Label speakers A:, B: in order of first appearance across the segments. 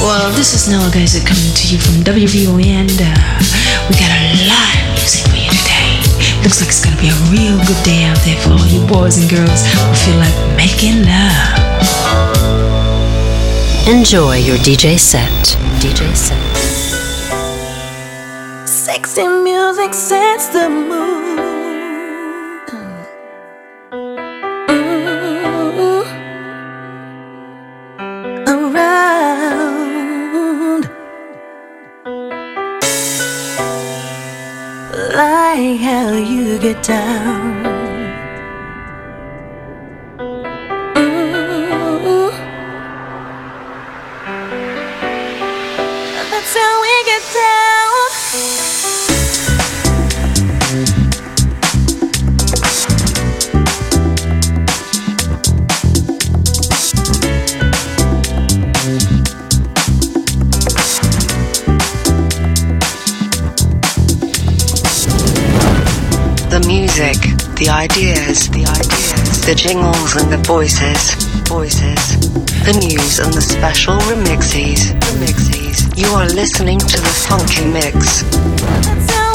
A: Well, this is Noah Geyser coming to you from WVON, and uh, we got a lot of music for you today. Looks like it's gonna be a real good day out there for all you boys and girls who feel like making love.
B: Enjoy your DJ set. DJ set.
C: Sexy music sets the mood. You
D: and the voices, voices, the news and the special remixes, remixes. You are listening to the Funky Mix.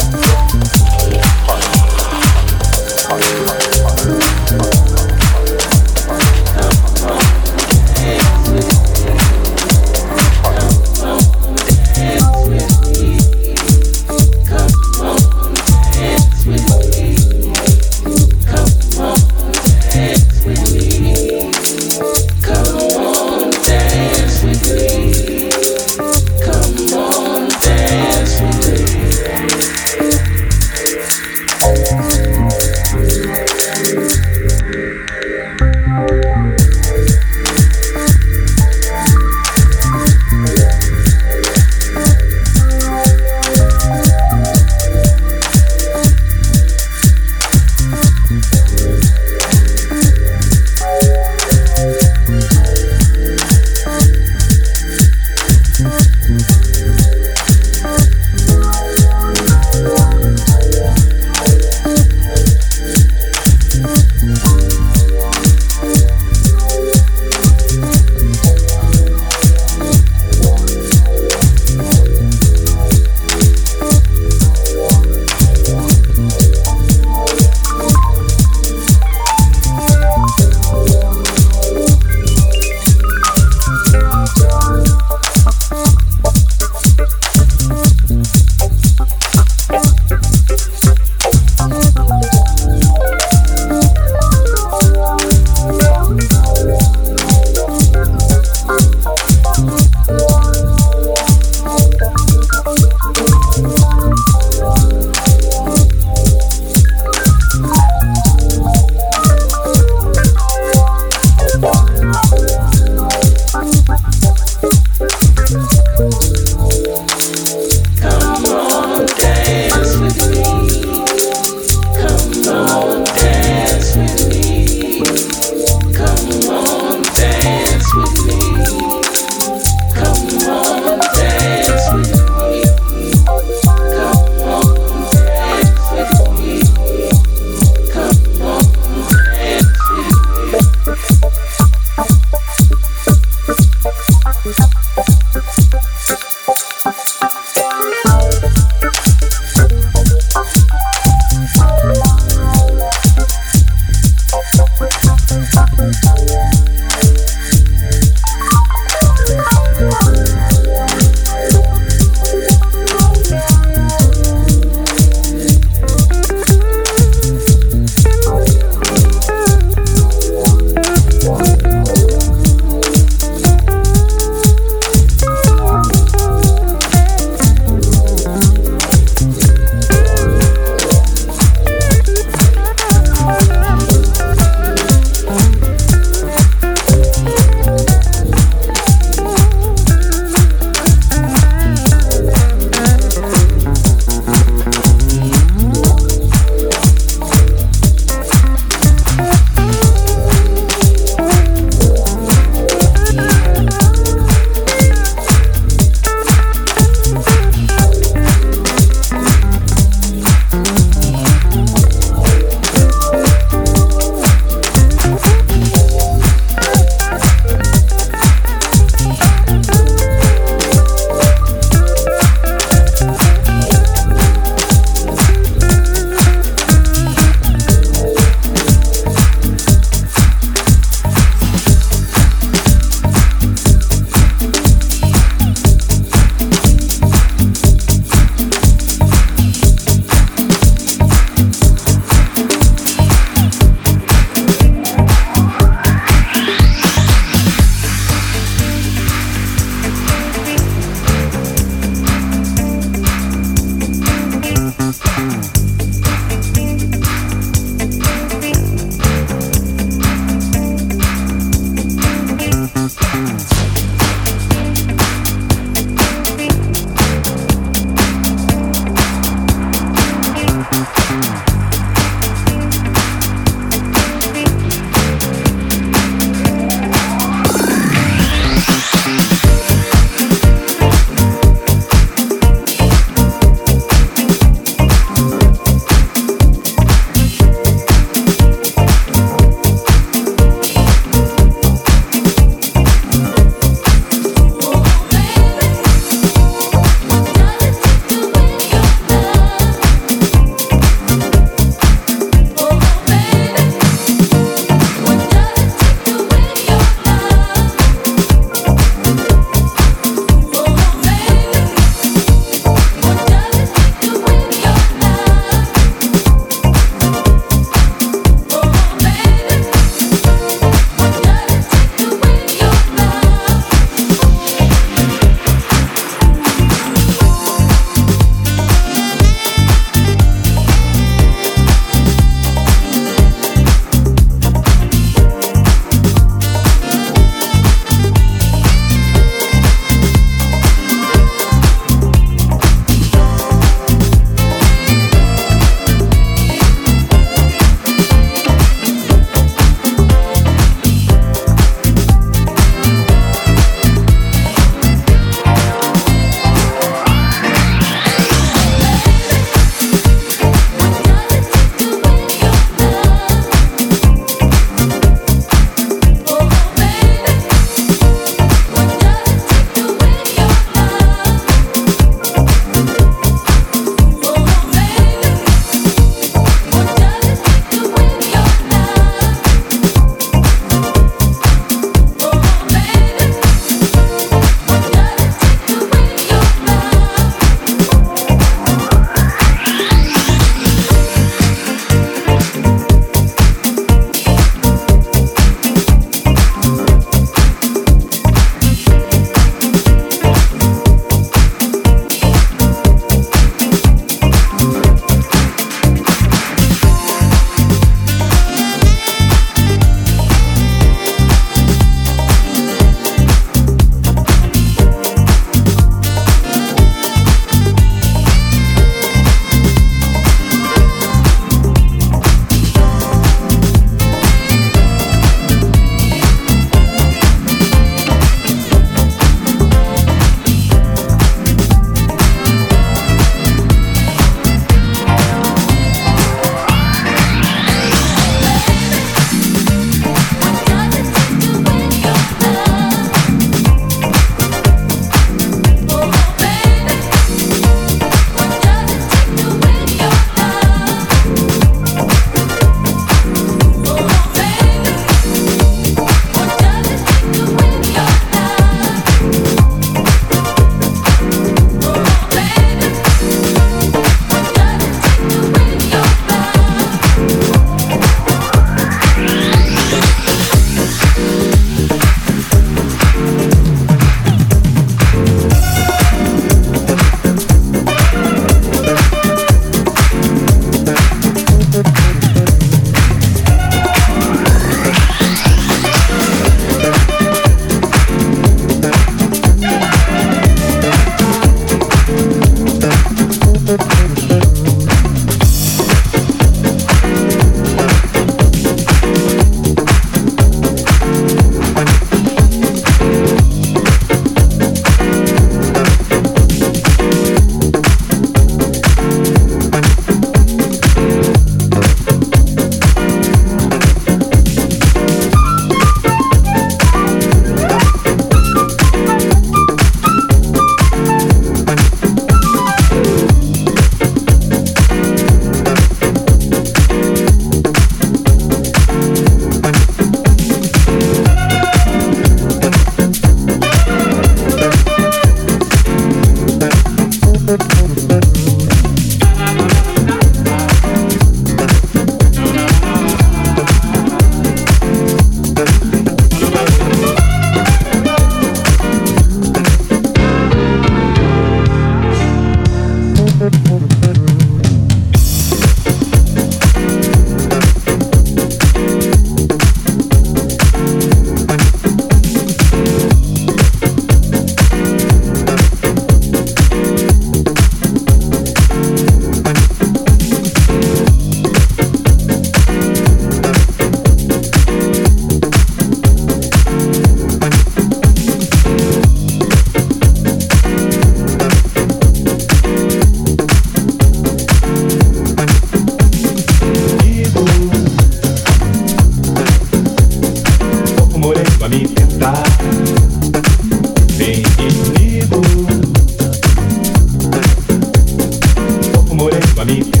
E: familia.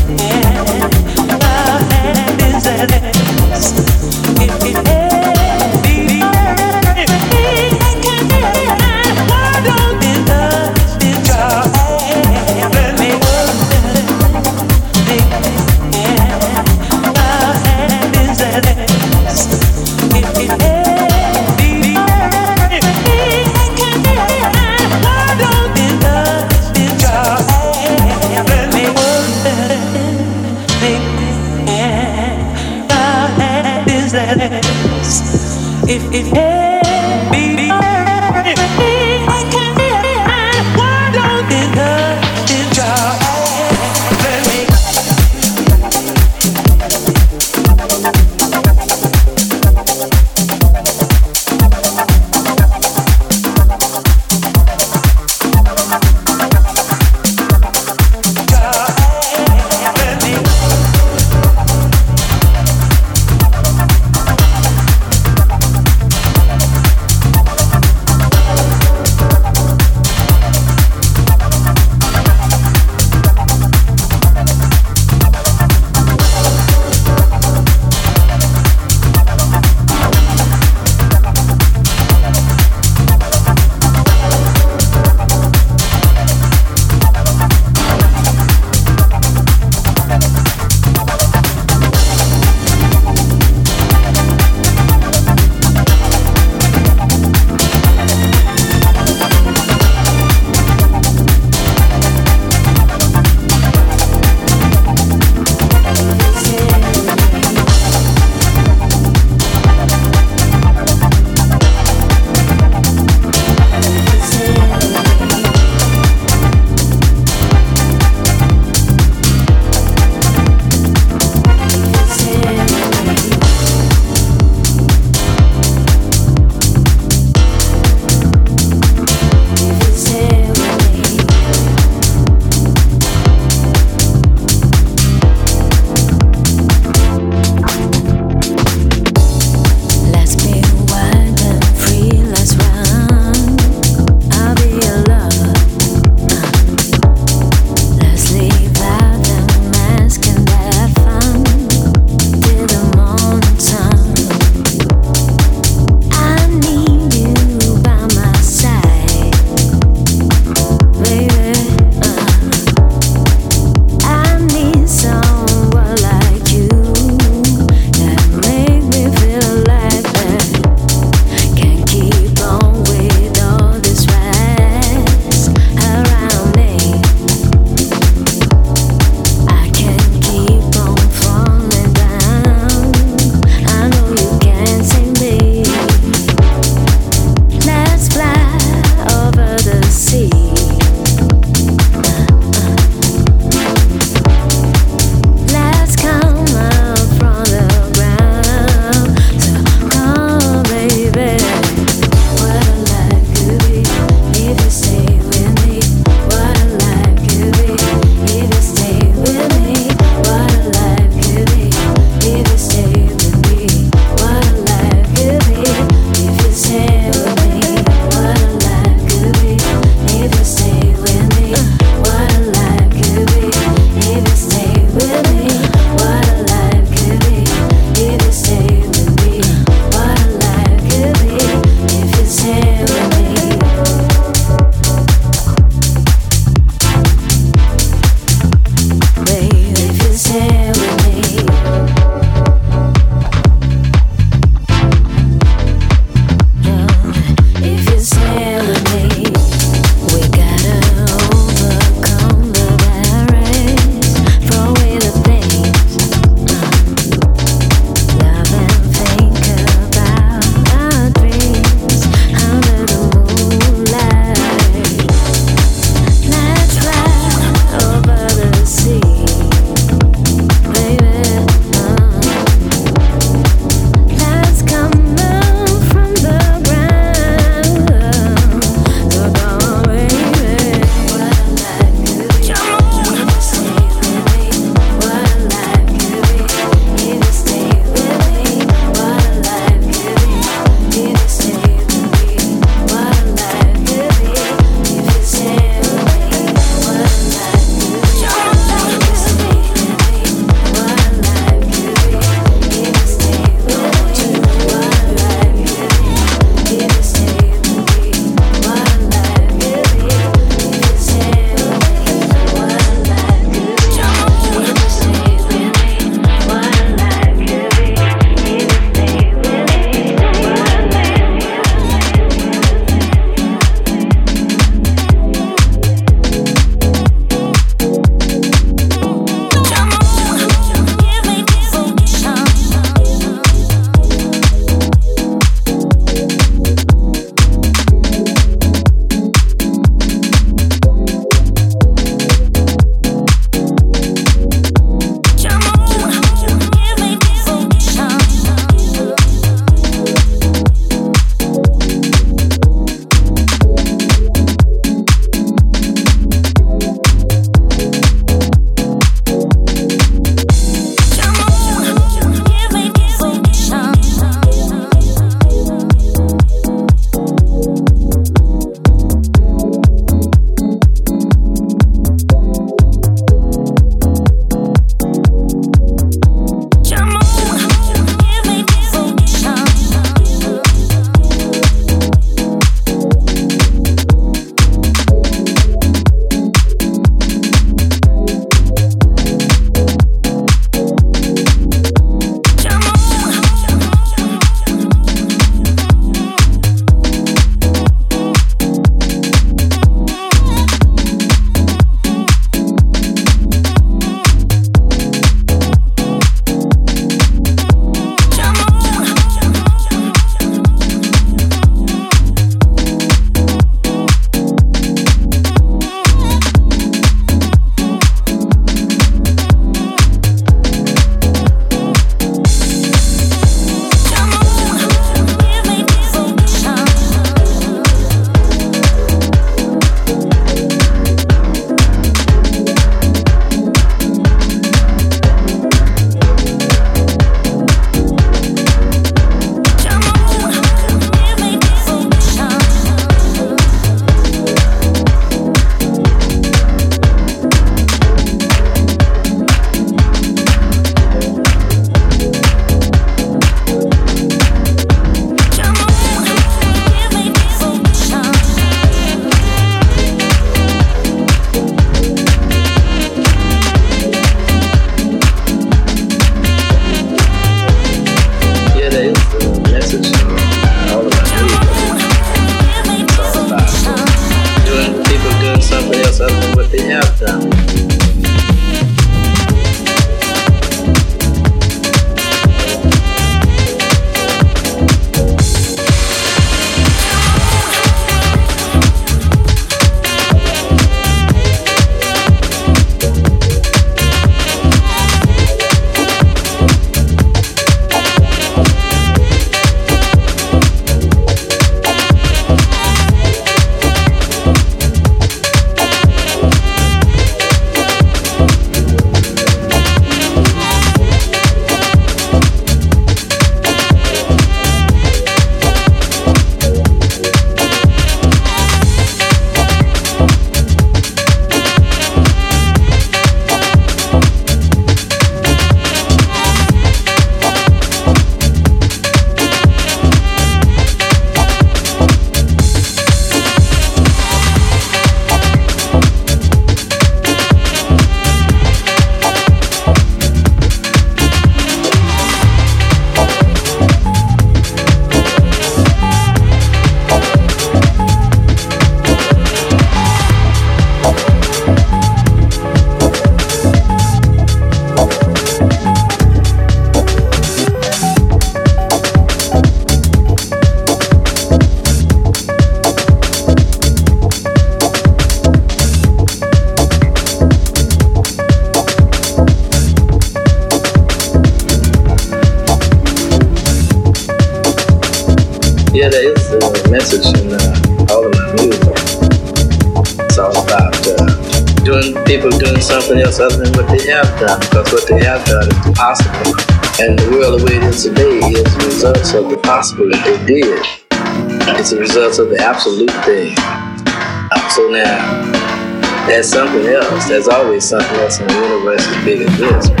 E: There's always something else in the universe as big as this.